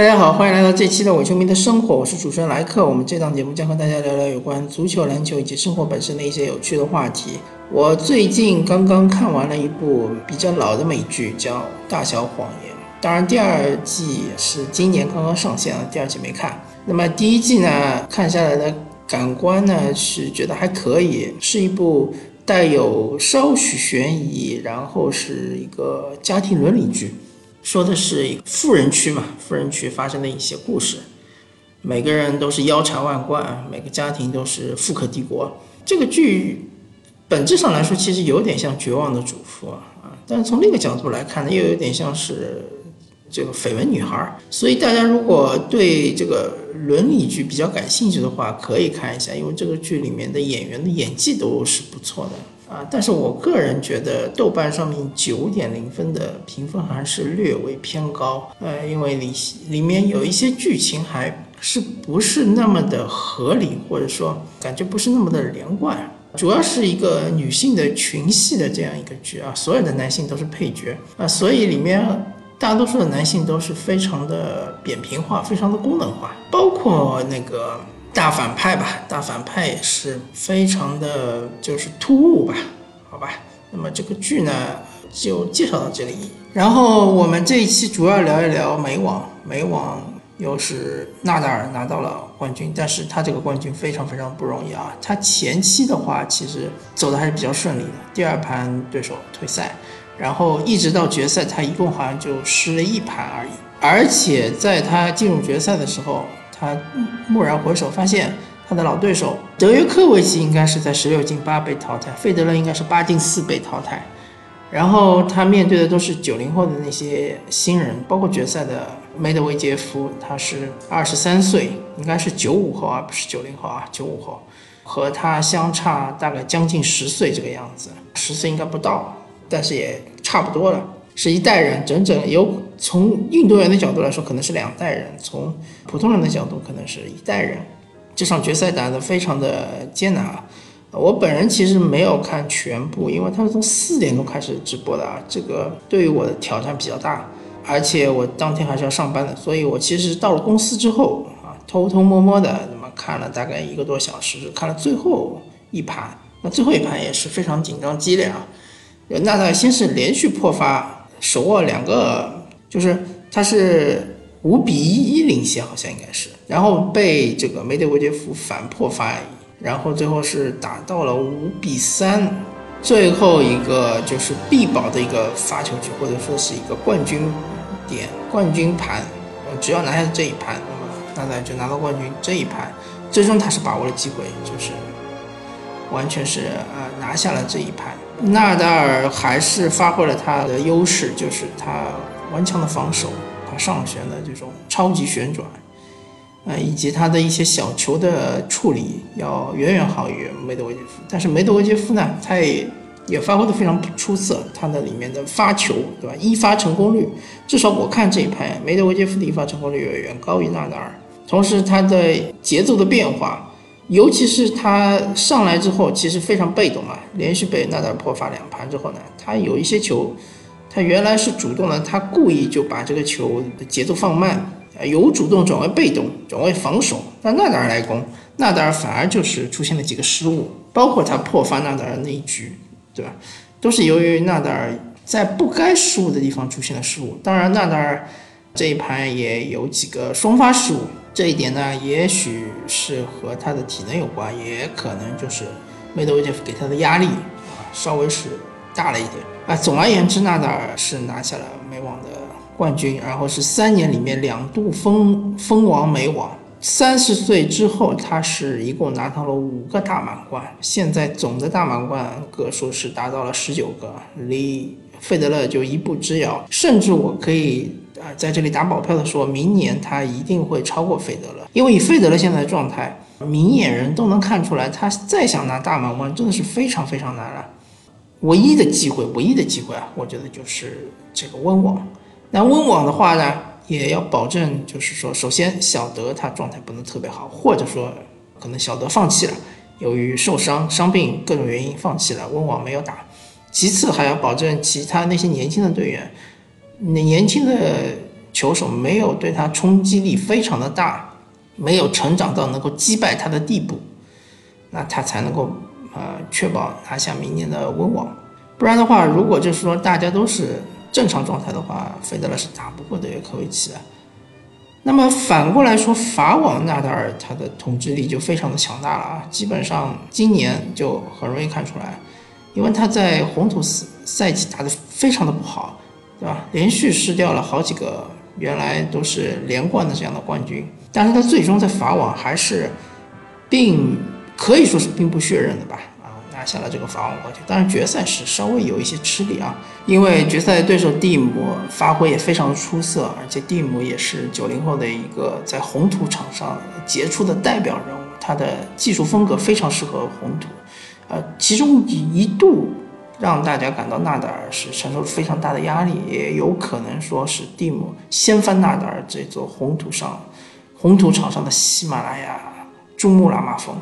大家好，欢迎来到这期的伪球迷的生活，我是主持人莱克。我们这档节目将和大家聊聊有关足球、篮球以及生活本身的一些有趣的话题。我最近刚刚看完了一部比较老的美剧，叫《大小谎言》。当然，第二季是今年刚刚上线了，第二季没看。那么第一季呢，看下来的感官呢是觉得还可以，是一部带有稍许悬疑，然后是一个家庭伦理剧。说的是一富人区嘛，富人区发生的一些故事，每个人都是腰缠万贯，每个家庭都是富可敌国。这个剧本质上来说，其实有点像《绝望的主妇》啊，但是从另一个角度来看呢，又有点像是这个《绯闻女孩》。所以大家如果对这个伦理剧比较感兴趣的话，可以看一下，因为这个剧里面的演员的演技都是不错的。啊，但是我个人觉得豆瓣上面九点零分的评分还是略微偏高，呃，因为里里面有一些剧情还是不是那么的合理，或者说感觉不是那么的连贯，主要是一个女性的群戏的这样一个剧啊，所有的男性都是配角啊，所以里面大多数的男性都是非常的扁平化，非常的功能化，包括那个。大反派吧，大反派也是非常的就是突兀吧，好吧。那么这个剧呢，就介绍到这里。然后我们这一期主要聊一聊美网，美网又是纳达尔拿到了冠军，但是他这个冠军非常非常不容易啊。他前期的话其实走的还是比较顺利的，第二盘对手退赛，然后一直到决赛，他一共好像就失了一盘而已。而且在他进入决赛的时候。他蓦然回首，发现他的老对手德约科维奇应该是在十六进八被淘汰，费德勒应该是八进四被淘汰。然后他面对的都是九零后的那些新人，包括决赛的梅德韦杰夫，他是二十三岁，应该是九五后而不是九零后啊，九五后，和他相差大概将近十岁这个样子，十岁应该不到，但是也差不多了。是一代人，整整有从运动员的角度来说，可能是两代人；从普通人的角度，可能是一代人。这场决赛打得非常的艰难啊！我本人其实没有看全部，因为他是从四点钟开始直播的啊，这个对于我的挑战比较大，而且我当天还是要上班的，所以我其实到了公司之后啊，偷偷摸摸的那么看了大概一个多小时，看了最后一盘。那最后一盘也是非常紧张激烈啊！纳达尔先是连续破发。手握两个，就是他是五比一领先，好像应该是，然后被这个梅德韦杰夫反破发，然后最后是打到了五比三，最后一个就是必保的一个发球局，或者说是一个冠军点、冠军盘，只要拿下这一盘，那么纳达尔就拿到冠军。这一盘最终他是把握了机会，就是完全是呃拿下了这一盘。纳达尔还是发挥了他的优势，就是他顽强的防守，他上旋的这种超级旋转，呃，以及他的一些小球的处理要远远好于梅德韦杰夫。但是梅德韦杰夫呢，他也也发挥的非常出色，他的里面的发球，对吧？一发成功率，至少我看这一盘，梅德韦杰夫的一发成功率远远高于纳达尔。同时，他的节奏的变化。尤其是他上来之后，其实非常被动啊，连续被纳达尔破发两盘之后呢，他有一些球，他原来是主动的，他故意就把这个球的节奏放慢，由主动转为被动，转为防守，让纳达尔来攻，纳达尔反而就是出现了几个失误，包括他破发纳达尔那一局，对吧？都是由于纳达尔在不该失误的地方出现了失误。当然，纳达尔这一盘也有几个双发失误。这一点呢，也许是和他的体能有关，也可能就是梅德韦杰夫给他的压力啊，稍微是大了一点啊。总而言之，纳达尔是拿下了美网的冠军，然后是三年里面两度封封王美网。三十岁之后，他是一共拿到了五个大满贯，现在总的大满贯个数是达到了十九个，离费德勒就一步之遥，甚至我可以。啊，在这里打保票的说，明年他一定会超过费德勒，因为以费德勒现在的状态，明眼人都能看出来，他再想拿大满贯真的是非常非常难了。唯一的机会，唯一的机会啊，我觉得就是这个温网。那温网的话呢，也要保证，就是说，首先小德他状态不能特别好，或者说可能小德放弃了，由于受伤、伤病各种原因放弃了温网没有打。其次还要保证其他那些年轻的队员。那年轻的球手没有对他冲击力非常的大，没有成长到能够击败他的地步，那他才能够呃确保拿下明年的温网。不然的话，如果就是说大家都是正常状态的话，费德勒是打不过德约科维奇的。那么反过来说，法网纳达尔他的统治力就非常的强大了啊，基本上今年就很容易看出来，因为他在红土赛赛季打得非常的不好，对吧？连续失掉了好几个原来都是连冠的这样的冠军，但是他最终在法网还是，并可以说是兵不血刃的吧。啊拿下了这个法网冠军，当然决赛是稍微有一些吃力啊，因为决赛对手蒂姆发挥也非常出色，而且蒂姆也是九零后的一个在红土场上杰出的代表人物，他的技术风格非常适合红土，呃，其中一度让大家感到纳达尔是承受非常大的压力，也有可能说是蒂姆掀翻纳达尔这座红土上红土场上的喜马拉雅珠穆朗玛峰，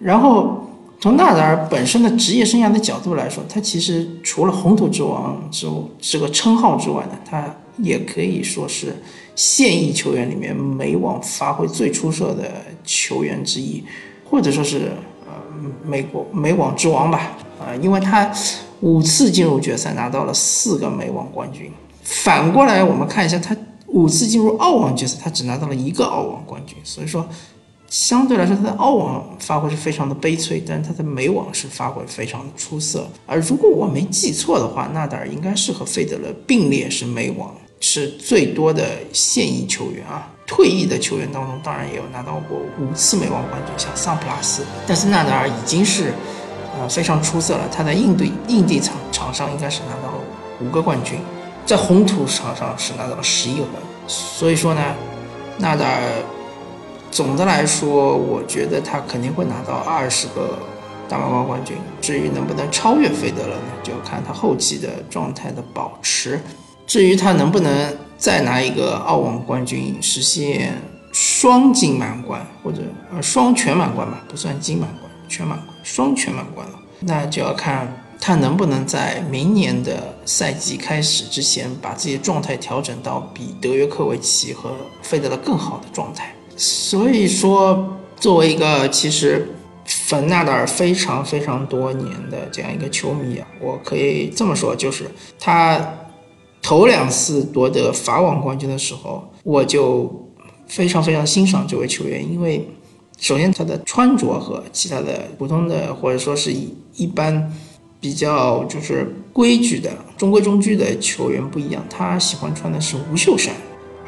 然后。从纳达尔本身的职业生涯的角度来说，他其实除了红土之王之这个称号之外呢，他也可以说是现役球员里面美网发挥最出色的球员之一，或者说是呃美国美网之王吧，啊，因为他五次进入决赛拿到了四个美网冠军。反过来我们看一下，他五次进入澳网决赛，他只拿到了一个澳网冠军，所以说。相对来说，他的澳网发挥是非常的悲催，但是他的美网是发挥非常的出色。而如果我没记错的话，纳达尔应该是和费德勒并列是美网是最多的现役球员啊。退役的球员当中，当然也有拿到过五次美网冠军，像桑普拉斯。但是纳达尔已经是呃非常出色了，他在印地印地场场上应该是拿到了五个冠军，在红土场上是拿到了十一个冠军。所以说呢，纳达尔。总的来说，我觉得他肯定会拿到二十个大满贯冠军。至于能不能超越费德勒呢，就要看他后期的状态的保持。至于他能不能再拿一个澳网冠军，实现双金满贯或者呃双全满贯吧，不算金满贯，全满贯，双全满贯了，那就要看他能不能在明年的赛季开始之前，把自己的状态调整到比德约科维奇和费德勒更好的状态。所以说，作为一个其实粉纳达尔非常非常多年的这样一个球迷啊，我可以这么说，就是他头两次夺得法网冠军的时候，我就非常非常欣赏这位球员，因为首先他的穿着和其他的普通的或者说是一般比较就是规矩的中规中矩的球员不一样，他喜欢穿的是无袖衫。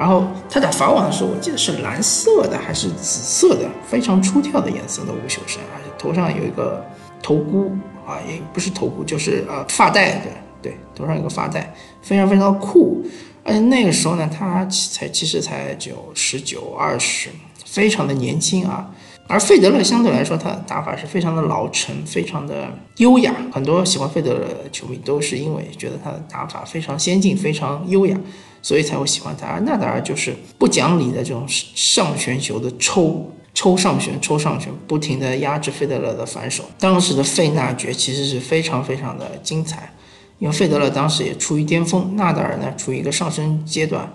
然后他打法网的时候，我记得是蓝色的还是紫色的，非常出挑的颜色的无袖衫，而且头上有一个头箍啊，也不是头箍，就是呃发带，对对，头上有个发带，非常非常的酷。而且那个时候呢，他才其实才九十九二十，非常的年轻啊。而费德勒相对来说，他的打法是非常的老成，非常的优雅。很多喜欢费德勒的球迷都是因为觉得他的打法非常先进，非常优雅。所以才会喜欢他，而纳达尔就是不讲理的这种上旋球的抽抽上旋抽上旋，不停的压制费德勒的反手。当时的费纳爵其实是非常非常的精彩，因为费德勒当时也处于巅峰，纳达尔呢处于一个上升阶段，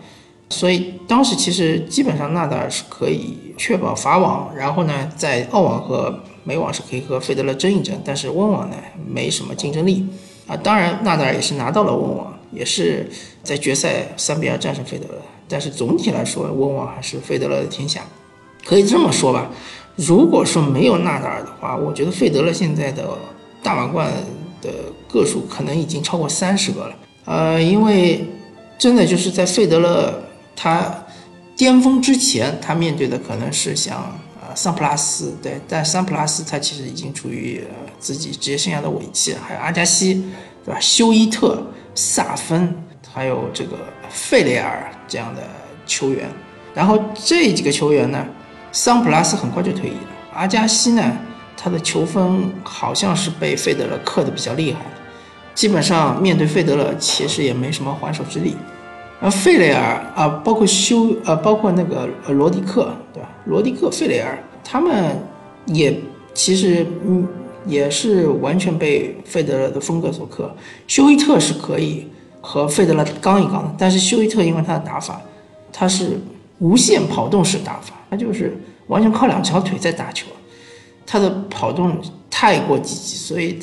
所以当时其实基本上纳达尔是可以确保法网，然后呢在澳网和美网是可以和费德勒争一争，但是温网呢没什么竞争力啊。当然纳达尔也是拿到了温网。也是在决赛三比二战胜费德勒，但是总体来说，温网还是费德勒的天下。可以这么说吧，如果说没有纳达尔的话，我觉得费德勒现在的大满贯的个数可能已经超过三十个了。呃，因为真的就是在费德勒他巅峰之前，他面对的可能是像呃桑普拉斯，对，但桑普拉斯他其实已经处于自己职业生涯的尾期，还有阿加西，对吧？休伊特。萨芬，还有这个费雷尔这样的球员，然后这几个球员呢，桑普拉斯很快就退役了。阿加西呢，他的球风好像是被费德勒克的比较厉害，基本上面对费德勒其实也没什么还手之力。而费雷尔啊，包括修呃，包括那个罗迪克，对吧？罗迪克、费雷尔他们也其实嗯。也是完全被费德勒的风格所克。休伊特是可以和费德勒刚一刚的，但是休伊特因为他的打法他是无限跑动式打法，他就是完全靠两条腿在打球，他的跑动太过积极，所以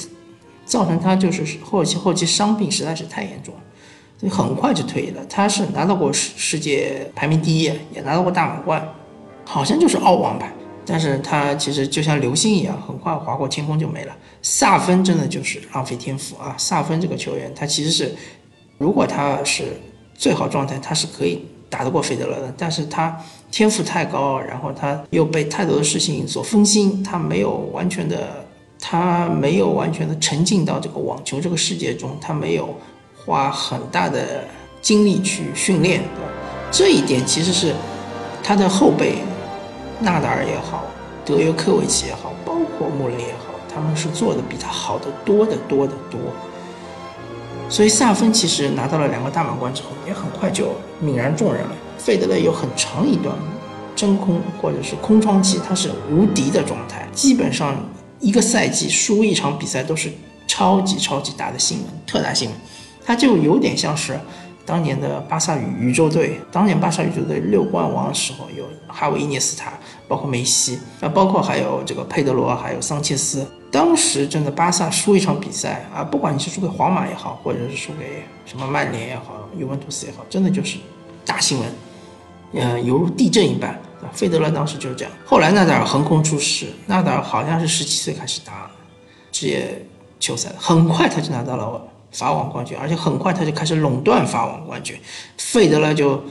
造成他就是后期后期伤病实在是太严重，所以很快就退役了。他是拿到过世世界排名第一，也拿到过大满贯，好像就是澳网牌。但是他其实就像流星一样，很快划过天空就没了。萨芬真的就是浪费天赋啊！萨芬这个球员，他其实是，如果他是最好状态，他是可以打得过费德勒的。但是他天赋太高，然后他又被太多的事情所分心，他没有完全的，他没有完全的沉浸到这个网球这个世界中，他没有花很大的精力去训练。这一点其实是他的后辈。纳达尔也好，德约科维奇也好，包括穆雷也好，他们是做的比他好的多得多得多。所以萨芬其实拿到了两个大满贯之后，也很快就泯然众人了。费德勒有很长一段真空或者是空窗期，他是无敌的状态，基本上一个赛季输一场比赛都是超级超级大的新闻，特大新闻。他就有点像是。当年的巴萨宇宇宙队，当年巴萨宇宙队六冠王的时候，有哈维、伊涅斯塔，包括梅西，啊，包括还有这个佩德罗，还有桑切斯。当时真的巴萨输一场比赛啊，不管你是输给皇马也好，或者是输给什么曼联也好，尤文图斯也好，真的就是大新闻，嗯，犹如地震一般。费德勒当时就是这样。后来纳达尔横空出世，纳达尔好像是十七岁开始打职业球赛，很快他就拿到了。法网冠军，而且很快他就开始垄断法网冠军，费德勒就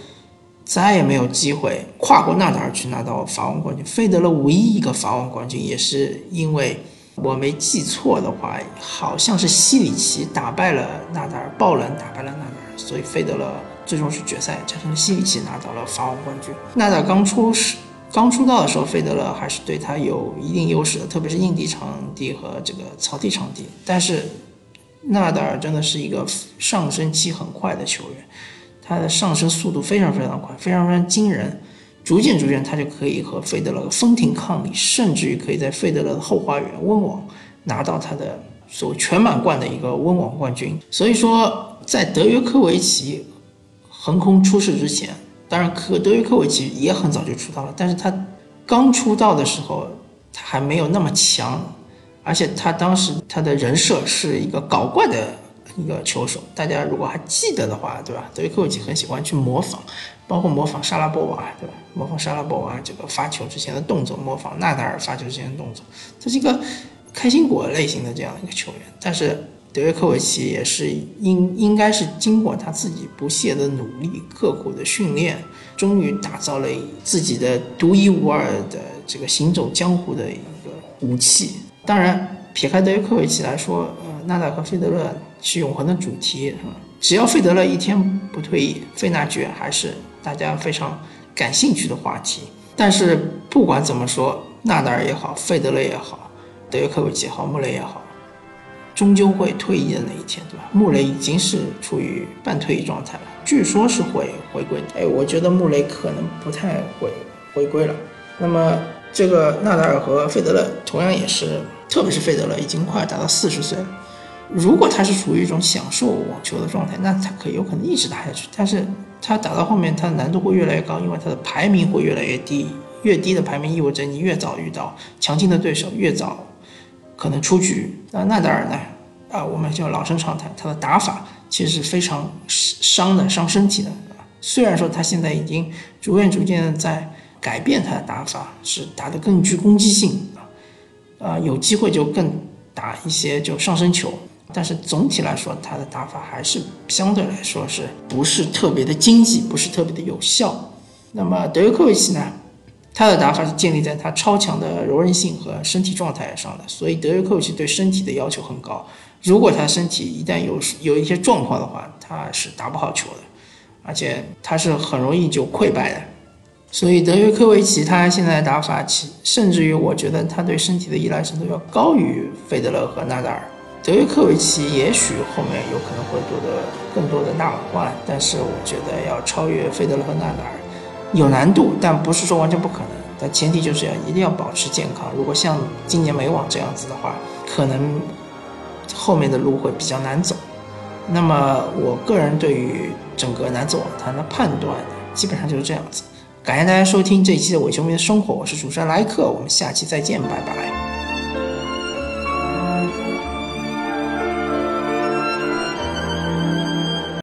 再也没有机会跨过纳达尔去拿到法网冠军。费德勒唯一一个法网冠军，也是因为我没记错的话，好像是西里奇打败了纳达尔，爆冷打败了纳达尔，所以费德勒最终是决赛战胜了西里奇，拿到了法网冠军。纳达尔刚出时刚出道的时候，费德勒还是对他有一定优势的，特别是硬地场地和这个草地场地，但是。纳达尔真的是一个上升期很快的球员，他的上升速度非常非常快，非常非常惊人。逐渐逐渐，他就可以和费德勒分庭抗礼，甚至于可以在费德勒的后花园温网拿到他的所谓全满贯的一个温网冠军。所以说，在德约科维奇横空出世之前，当然科德约科维奇也很早就出道了，但是他刚出道的时候，他还没有那么强。而且他当时他的人设是一个搞怪的一个球手，大家如果还记得的话，对吧？德约科维奇很喜欢去模仿，包括模仿莎拉波娃，对吧？模仿莎拉波娃这个发球之前的动作，模仿纳达尔发球之前的动作，他是一个开心果类型的这样一个球员。但是德约科维奇也是应应该是经过他自己不懈的努力、刻苦的训练，终于打造了自己的独一无二的这个行走江湖的一个武器。当然，撇开德约科维奇来说，呃，纳达尔和费德勒是永恒的主题，是吧？只要费德勒一天不退役，费纳爵还是大家非常感兴趣的话题。但是不管怎么说，纳达尔也好，费德勒也好，德约科维奇也好，穆雷也好，终究会退役的那一天，对吧？穆雷已经是处于半退役状态了，据说是会回归。哎，我觉得穆雷可能不太会回归了。那么。这个纳达尔和费德勒同样也是，特别是费德勒已经快达到四十岁了。如果他是处于一种享受网球的状态，那他可以有可能一直打下去。但是他打到后面，他的难度会越来越高，因为他的排名会越来越低。越低的排名意味着你越早遇到强劲的对手，越早可能出局。那纳达尔呢？啊，我们就老生常谈，他的打法其实是非常伤的，伤身体的。虽然说他现在已经逐渐逐渐的在。改变他的打法是打得更具攻击性啊，啊有机会就更打一些就上升球，但是总体来说他的打法还是相对来说是不是特别的经济，不是特别的有效。那么德约科维奇呢，他的打法是建立在他超强的柔韧性和身体状态上的，所以德约科维奇对身体的要求很高。如果他身体一旦有有一些状况的话，他是打不好球的，而且他是很容易就溃败的。所以德约科维奇他现在打法，其甚至于我觉得他对身体的依赖程度要高于费德勒和纳达尔。德约科维奇也许后面有可能会夺得更多的大满贯，但是我觉得要超越费德勒和纳达尔有难度，但不是说完全不可能。但前提就是要一定要保持健康。如果像今年美网这样子的话，可能后面的路会比较难走。那么我个人对于整个男子网坛的判断。基本上就是这样子。感谢大家收听这一期的伪球迷的生活，我是主持人莱克，我们下期再见，拜拜。